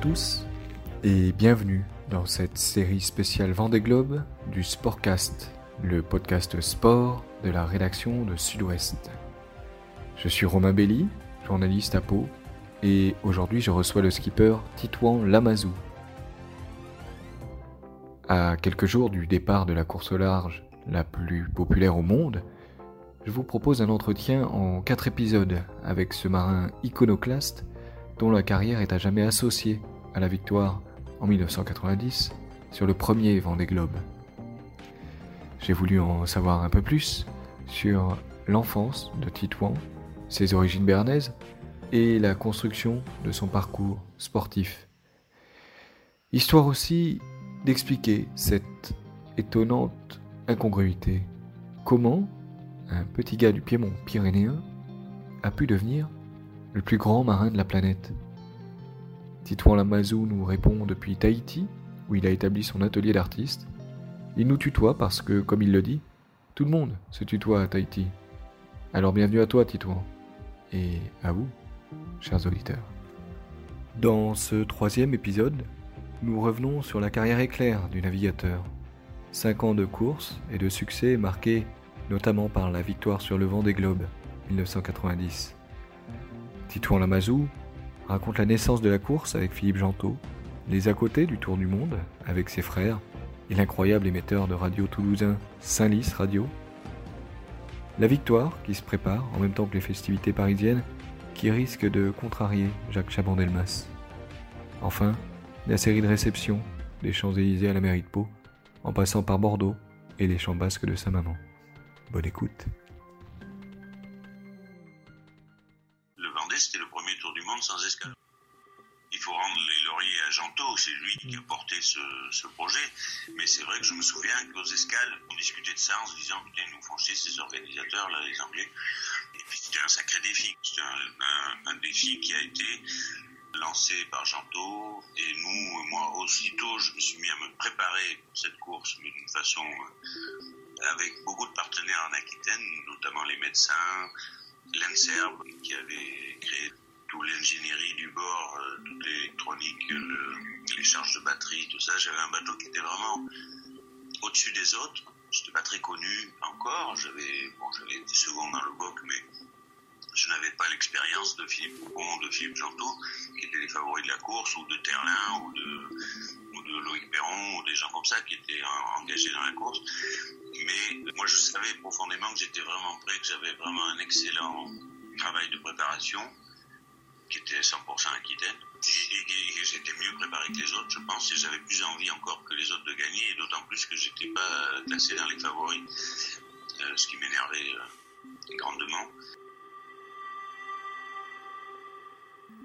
tous et bienvenue dans cette série spéciale Vendée Globe du Sportcast, le podcast sport de la rédaction de Sud-Ouest. Je suis Romain Belli, journaliste à Pau, et aujourd'hui je reçois le skipper Titouan Lamazou. À quelques jours du départ de la course au large la plus populaire au monde, je vous propose un entretien en quatre épisodes avec ce marin iconoclaste dont la carrière est à jamais associée la victoire en 1990 sur le premier Vendée Globe. J'ai voulu en savoir un peu plus sur l'enfance de Titouan, ses origines bernaises et la construction de son parcours sportif. Histoire aussi d'expliquer cette étonnante incongruité. Comment un petit gars du Piémont pyrénéen a pu devenir le plus grand marin de la planète? Titouan Lamazou nous répond depuis Tahiti, où il a établi son atelier d'artiste. Il nous tutoie parce que, comme il le dit, tout le monde se tutoie à Tahiti. Alors bienvenue à toi, Titouan, et à vous, chers auditeurs. Dans ce troisième épisode, nous revenons sur la carrière éclair du navigateur. Cinq ans de course et de succès marqués notamment par la victoire sur le vent des globes 1990. Titouan Lamazou raconte la naissance de la course avec Philippe Gentot, les à côté du Tour du Monde avec ses frères et l'incroyable émetteur de radio toulousain Saint-Lys Radio. La victoire qui se prépare en même temps que les festivités parisiennes qui risquent de contrarier Jacques Chaban-Delmas. Enfin, la série de réceptions des Champs-Élysées à la mairie de Pau, en passant par Bordeaux et les champs basques de sa maman. Bonne écoute. Qui a porté ce, projet. Mais c'est vrai que je me souviens qu'aux escales, on discutait de ça en se disant, putain, nous font ces organisateurs, là, les Anglais. Et puis c'était un sacré défi. C'était un, défi qui a été lancé par Gento. Et nous, moi, aussitôt, je me suis mis à me préparer pour cette course, mais d'une façon avec beaucoup de partenaires en Aquitaine, notamment les médecins, l'INSERB qui avait créé toute l'ingénierie du bord, euh, toute l'électronique, les charges de batterie, tout ça. J'avais un bateau qui était vraiment au-dessus des autres. Je n'étais pas très connu encore. J'avais bon, été second dans le boc, mais je n'avais pas l'expérience de Philippe Coupon, de Philippe Jantot, qui étaient les favoris de la course, ou de Terlin, ou de, ou de Loïc Perron, ou des gens comme ça qui étaient engagés dans la course. Mais moi, je savais profondément que j'étais vraiment prêt, que j'avais vraiment un excellent travail de préparation, qui était 100% Aquitaine. Et, j'étais mieux préparé que les autres, je pense, et j'avais plus envie encore que les autres de gagner, et d'autant plus que j'étais pas classé dans les favoris, euh, ce qui m'énervait euh, grandement.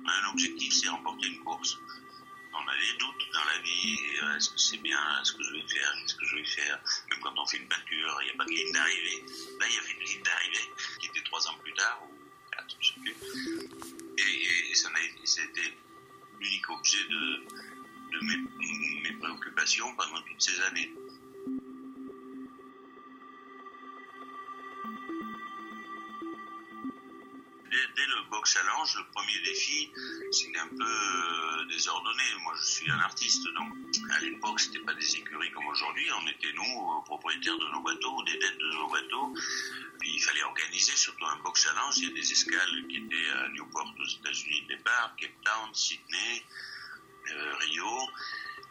Un objectif, c'est remporter une course on a des doutes dans la vie. Euh, est-ce que c'est bien ce que je vais faire Qu'est-ce que je vais faire Même quand on fait une peinture, il n'y a pas de ligne d'arrivée. Là, il y avait une ligne d'arrivée qui était trois ans plus tard, ou quatre, je sais plus. Et, et, ça c'était l'unique objet de, de mes, mes préoccupations pendant toutes ces années. Dès, le box challenge, le premier défi, c'était un peu euh, désordonné. Moi, je suis un artiste, donc à l'époque, c'était pas des écuries comme aujourd'hui. On était nous euh, propriétaires de nos bateaux, des dettes de nos bateaux. Puis il fallait organiser surtout un box challenge. Il y a des escales qui étaient à Newport aux États-Unis de départ, Cape Town, Sydney, euh, Rio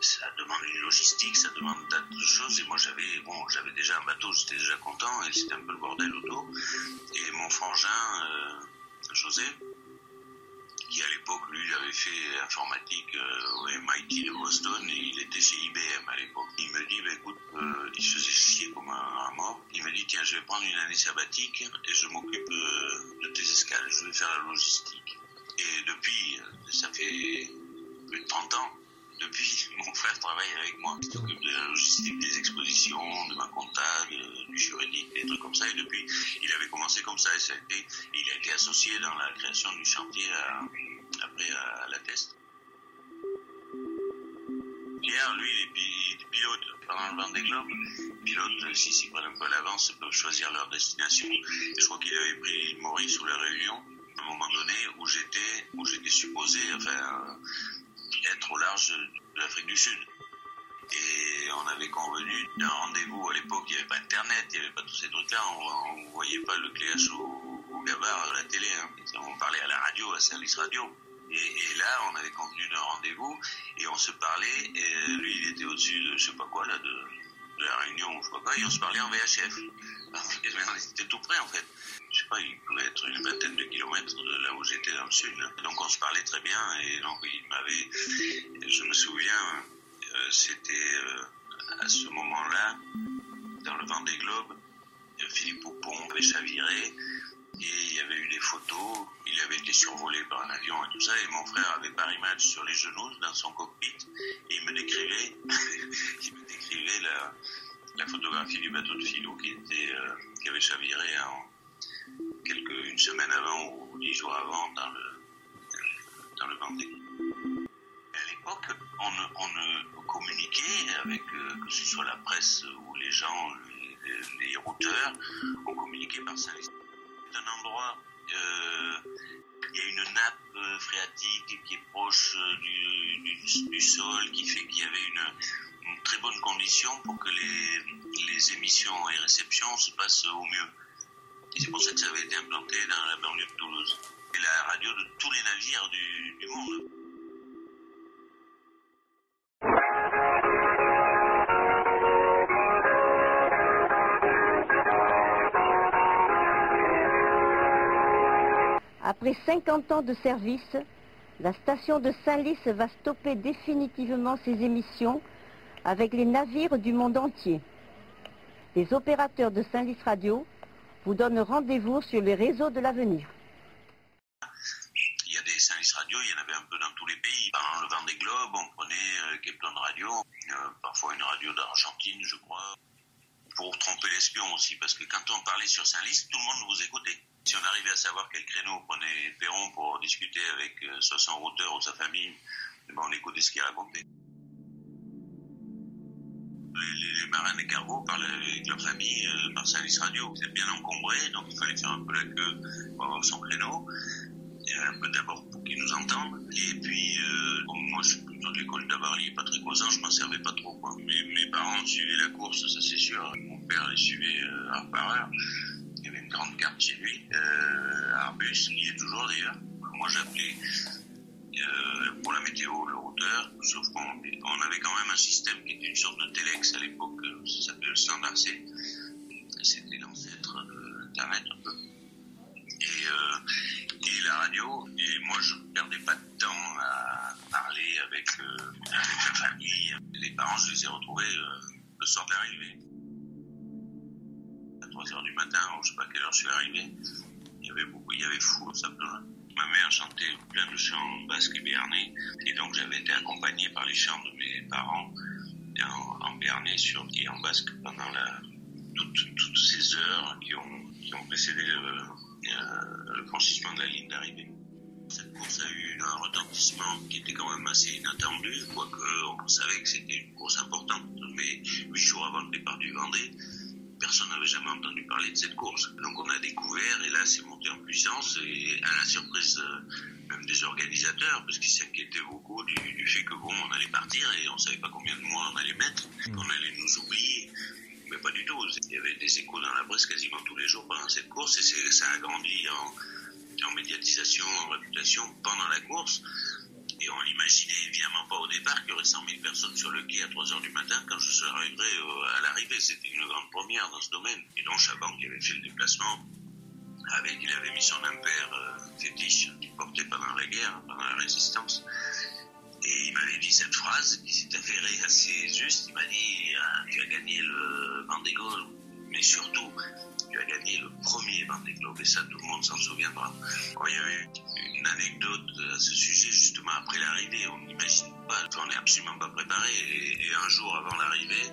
ça demande une logistique, ça demande de choses. Et moi, j'avais bon, j'avais déjà un bateau, j'étais déjà content, et c'était un peu le bordel autour. Et mon frangin, José, qui à l'époque, lui, avait fait informatique euh, au MIT de Boston et il était chez IBM à l'époque. Il me dit, bah, écoute, euh, il se faisait chier comme un, mort. Il me dit, tiens, je vais prendre une année sabbatique et je m'occupe euh, de tes escales, je vais faire la logistique. Et depuis, ça fait plus de 30 ans, depuis, mon frère travaille avec moi. Il s'occupe de la logistique des expositions, de ma comptable, du juridique, des trucs comme ça. Et depuis, il avait commencé comme ça. Et ça a été, il a été associé dans la création du chantier après à, la test. Hier, lui, il est pilote pendant le Vendée Globe. Pilotes, s'ils s'y prennent un peu à l'avance, peuvent choisir leur destination. Et je crois qu'il avait pris Maurice ou la Réunion à un moment donné où j'étais, où j'étais supposé, enfin, être au large de l'Afrique du Sud. Et on avait convenu d'un rendez-vous. À l'époque, il n'y avait pas Internet, il n'y avait pas tous ces trucs-là. On ne voyait pas le cléache au, au gabar à la télé. Hein. On parlait à la radio, à Service Radio. Et, et, là, on avait convenu d'un rendez-vous et on se parlait. Et lui, il était au-dessus de, je sais pas quoi, là, de, de la Réunion, je sais pas et on se parlait en VHF. On était tout près, en fait. Je sais pas, il pouvait être une vingtaine de kilomètres de là où j'étais dans le sud. Donc on se parlait très bien et donc il m'avait, je me souviens, euh, c'était euh, à ce moment-là, dans le Vendée Globe, Philippe Poupon avait chaviré et il y avait eu des photos. Il avait été survolé par un avion et tout ça. Et mon frère avait Paris Match sur les genoux dans son cockpit. Et il me décrivait, il me décrivait la, photographie du bateau de Philou qui était, euh, qui avait chaviré une semaine avant ou dix jours avant dans le, dans le Vendée. À l'époque, on communiquait avec, euh, que ce soit la presse ou les gens, les, les routeurs, on communiquait par ça un endroit, euh, il y a une nappe euh, phréatique qui est proche euh, du, sol, qui fait qu'il y avait une, très bonne condition pour que les, les émissions et réceptions se passent au mieux. Et c'est pour ça que ça avait été implanté dans la banlieue de Toulouse. C'est la radio de tous les navires du monde. Après 50 ans de service, la station de Saint-Lys va stopper définitivement ses émissions avec les navires du monde entier. Les opérateurs de Saint-Lys Radio vous donnent rendez-vous sur les réseaux de l'avenir. Il y a des Saint-Lys Radio, il y en avait un peu dans tous les pays. Pendant le Vendée Globe, on prenait euh, Radio, euh, parfois une radio d'Argentine, je crois, pour tromper l'espion aussi, parce que quand on parlait sur Saint-Lys, tout le monde vous écoutait. Si on arrivait à savoir quel créneau prenait Perron pour discuter avec euh, soit son routeur ou sa famille, eh ben on écoutait ce qu'il racontait. Les, marins des cargos parlaient avec leur famille euh, par Saint-Lys Radio. C'était bien encombré, donc il fallait faire un peu la queue pour avoir son créneau. Un peu d'abord pour qu'ils nous entendent. Et puis, euh, moi, je suis plutôt de l'école d'Avarly, pas très causant, je m'en servais pas trop. Quoi. Mes parents suivaient la course, ça c'est sûr. Mon père les suivait euh, heure par heure. Il y avait une grande carte chez lui, euh, Arbus, il y est toujours d'ailleurs. Moi, j'appelais euh, pour la météo le routeur, sauf qu'on on avait quand même un système qui était une sorte de téléx à l'époque, ça s'appelait le standard C. C'était l'ancêtre de l'Internet un peu. Et, euh, et, la radio, et moi je ne perdais pas de temps à il y avait beaucoup, il y avait fou, ça pleure. Ma mère chantait plein de chants basques et béarnais, et donc j'avais été accompagné par les chants de mes parents en, en béarnais sur, et en basque pendant toutes, ces heures qui ont, précédé euh, le franchissement de la ligne d'arrivée. Cette course a eu un retentissement qui était quand même assez inattendu, quoique on savait que c'était une course importante, mais huit jours avant le départ du Vendée, personne n'avait jamais entendu parler de cette course. Donc on a découvert, et là c'est monté en puissance, et à la surprise euh, même des organisateurs, parce qu'ils s'inquiétaient beaucoup du, du, fait que bon, on allait partir et on savait pas combien de mois on allait mettre, mmh. qu'on allait nous oublier mais pas du tout. Il y avait des échos dans la presse quasiment tous les jours pendant cette course et ça a grandi en, en, médiatisation, en réputation pendant la course. Et on n'imaginait évidemment pas au départ qu'il y aurait 100 000 personnes sur le quai à 3 heures du matin quand je serais arrivé à l'arrivée. C'était une grande première dans ce domaine. Et donc Chaban qui avait fait le déplacement, avec, il avait mis son impair euh, fétiche qu'il portait pendant la guerre, pendant la résistance. Et il m'avait dit cette phrase qui s'est avérée assez juste. Il m'a dit ah, Tu as gagné le Vendée Globe, mais surtout, tu as gagné le premier Vendée Globe. Et ça, tout le monde s'en souviendra. Il y une anecdote à ce sujet, justement après l'arrivée. On n'imagine pas, on n'est absolument pas préparé. Et, un jour avant l'arrivée,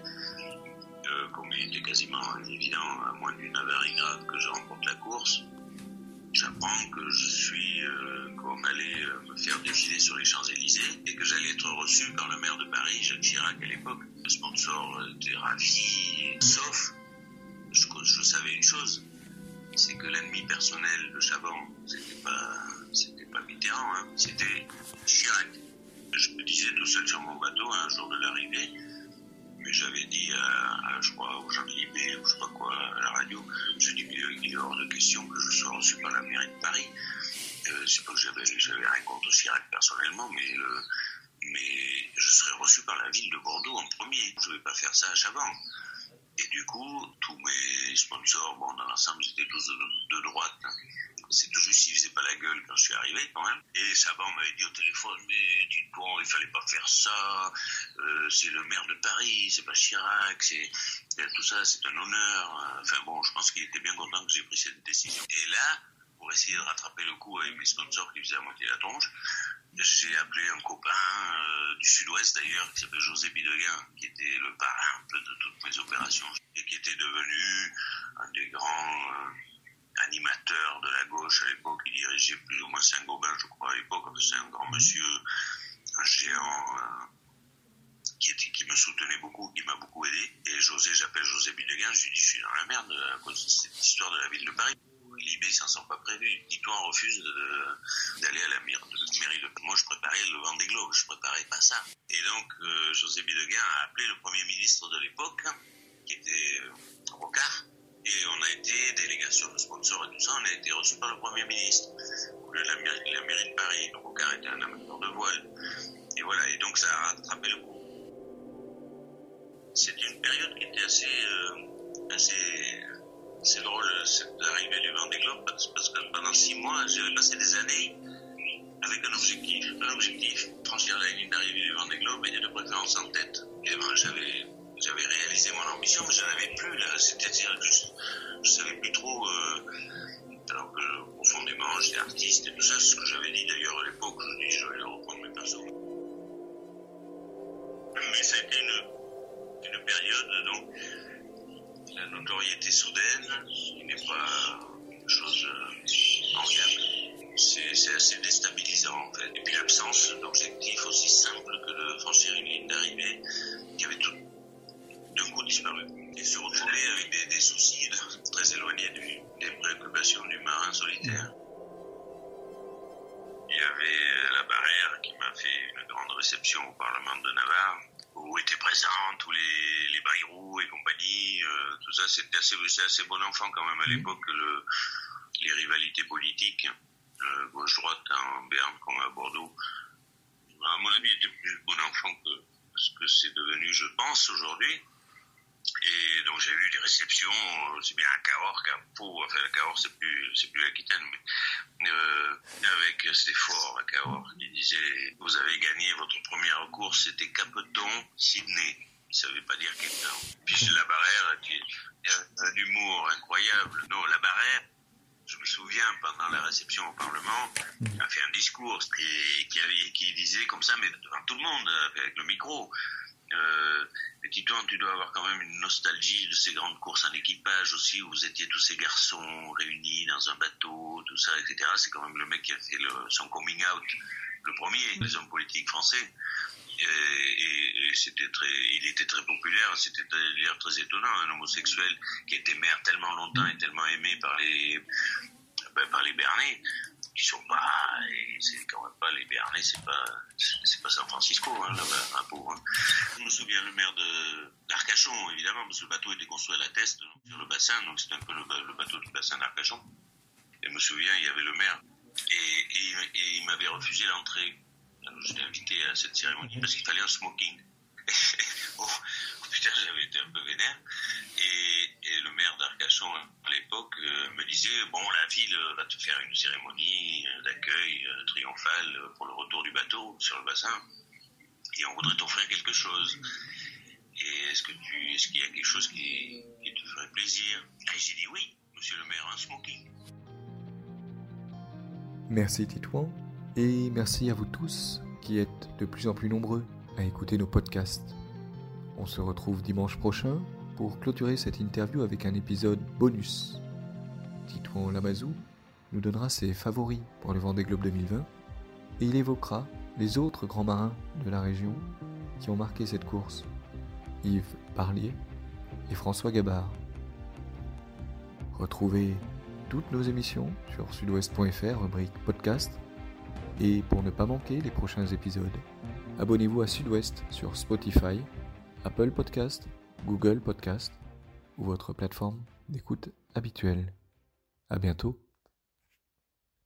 euh, comme il était quasiment évident, à moins d'une avarie grave, que je remporte la course, j'apprends que je suis, euh, qu'on allait euh, me faire défiler sur les Champs-Élysées et que j'allais être reçu par le maire de Paris, Jacques Chirac à l'époque. Le sponsor était ravi, sauf, je, je savais une chose, c'est que l'ennemi personnel de Chaban, c'était pas, pas Mitterrand, hein, c'était Chirac. Je me disais tout seul sur mon bateau un jour de l'arrivée, mais j'avais dit à, je crois, au Jean Libé ou je sais pas quoi, à la radio, je dis, mais il est hors de question que je sois reçu par la mairie de Paris. Euh, c'est pas que j'avais, rien contre Chirac personnellement, mais, euh, mais je serais reçu par la ville de Bordeaux en premier. Je vais pas faire ça à Chavant. Du coup, tous mes sponsors, bon, dans l'ensemble, j'étais tous de, droite. C'est tout juste, ils faisaient pas la gueule quand je suis arrivé, quand même. Et Saban m'avait dit au téléphone, mais dites bon, il fallait pas faire ça. Euh, c'est le maire de Paris, c'est pas Chirac, c'est tout ça, c'est un honneur. Enfin bon, je pense qu'il était bien content que j'ai pris cette décision. Et là, pour essayer de rattraper le coup avec mes sponsors qui faisaient à moitié la tronche, j'ai appelé un copain euh, du sud-ouest d'ailleurs, qui s'appelle José Bideguin, qui était le parrain un peu de toutes mes opérations et qui était devenu un des grands euh, animateurs de la gauche à l'époque. Il dirigeait plus ou moins Saint-Gobain, je crois, à l'époque. C'est un grand monsieur, un géant. Euh, qui, était, qui me soutenait beaucoup, qui m'a beaucoup aidé. Et José, j'appelle José Bideguin, je lui dis, je suis dans la merde à cause de cette histoire de la ville de Paris. Libé s'en sent pas prévu. Titouan refuse d'aller à la mairie de... Moi, je préparais le vent des globes, je préparais pas ça. Et donc, euh, José Bideguin a appelé le premier ministre de l'époque, qui était euh, Rocard, et on a été, délégation de sponsors et tout ça, on a été reçu par le premier ministre, la, la mairie de Paris. Rocard était un amateur de voile. Et voilà, et donc ça a rattrapé le coup. C'était une période qui était assez, euh, assez c'est drôle, cette arrivée du Vendée Globe, parce que pendant six mois, j'avais passé des années avec un objectif. Un objectif, franchir la ligne d'arrivée du Vendée Globe et de préférence en tête. Et ben, j'avais, j'avais réalisé mon ambition, mais je n'en avais plus, là. C'est-à-dire que je, je savais plus trop, euh, alors que profondément, j'étais artiste et tout ça, ce que j'avais dit d'ailleurs à l'époque, je dis, je vais reprendre mes persos. Mais ça a été une, une période, donc, la notoriété soudaine, n'est pas une chose enviable. C'est assez déstabilisant en fait. Et puis l'absence d'objectif aussi simple que de franchir une ligne d'arrivée qui avait tout d'un coup disparu. Et se retrouver avec des, soucis très éloignés des préoccupations du marin solitaire. Il y avait la barrière qui m'a fait une grande réception au Parlement de Navarre où étaient présents tous les, les Bayrou et compagnie. Euh, tout ça, c'était assez, assez bon enfant quand même à mmh. l'époque, le, les rivalités politiques, euh, gauche-droite en Berne comme à Bordeaux. À mon avis, était plus bon enfant que ce que c'est devenu, je pense, aujourd'hui. Donc j'ai eu des réceptions, c'est bien à Cahors qu'à Pau, enfin la Cahors c'est plus, c'est plus l'Aquitaine, mais euh, avec fort à Cahors, qui disait vous avez gagné votre première course, c'était Capeton, Sydney. Il savait pas dire quelqu'un. Puis la barrière, qui a un humour incroyable. Non, la barrière, je me souviens pendant la réception au Parlement, a fait un discours et qui disait comme ça, mais devant tout le monde, avec le micro. Euh, Titouan, tu dois avoir quand même une nostalgie de ces grandes courses en équipage aussi, où vous étiez tous ces garçons réunis dans un bateau, tout ça, etc. C'est quand même le mec qui a fait le, son coming out, le premier des hommes politiques français. Et, et, c'était très, il était très populaire, c'était d'ailleurs très étonnant, un homosexuel qui était maire tellement longtemps et tellement aimé par les, ben, par les Bernais qui sont pas, c'est quand même pas les Béarnais, c'est pas, pas San Francisco, hein, là-bas, pauvre. Hein. Je me souviens le maire de d'Arcachon, évidemment, parce que le bateau était construit à la teste sur le bassin, donc c'était un peu le, bateau du bassin d'Arcachon. Et je me souviens, il y avait le maire, et, et, il m'avait refusé l'entrée. J'étais invité à cette cérémonie parce qu'il fallait un smoking. oh, putain, j'avais été un peu vénère. Et, le maire d'Arcachon, à l'époque, euh, me disait, bon, la ville va te faire une cérémonie d'accueil euh, triomphale pour le retour du bateau sur le bassin. Et on voudrait t'offrir quelque chose. Et est-ce que tu, est-ce qu'il y a quelque chose qui, qui te ferait plaisir? Et j'ai dit oui, monsieur le maire, un smoking. Merci Titouan, et merci à vous tous qui êtes de plus en plus nombreux à écouter nos podcasts. On se retrouve dimanche prochain pour clôturer cette interview avec un épisode bonus. Titouan Lamazou nous donnera ses favoris pour le Vendée Globe 2020 et il évoquera les autres grands marins de la région qui ont marqué cette course, Yves Parlier et François Gabard. Retrouvez toutes nos émissions sur sudouest.fr, rubrique podcast, et pour ne pas manquer les prochains épisodes, abonnez-vous à Sud-Ouest sur Spotify, Apple Podcast, Google Podcast ou votre plateforme d'écoute habituelle. À bientôt.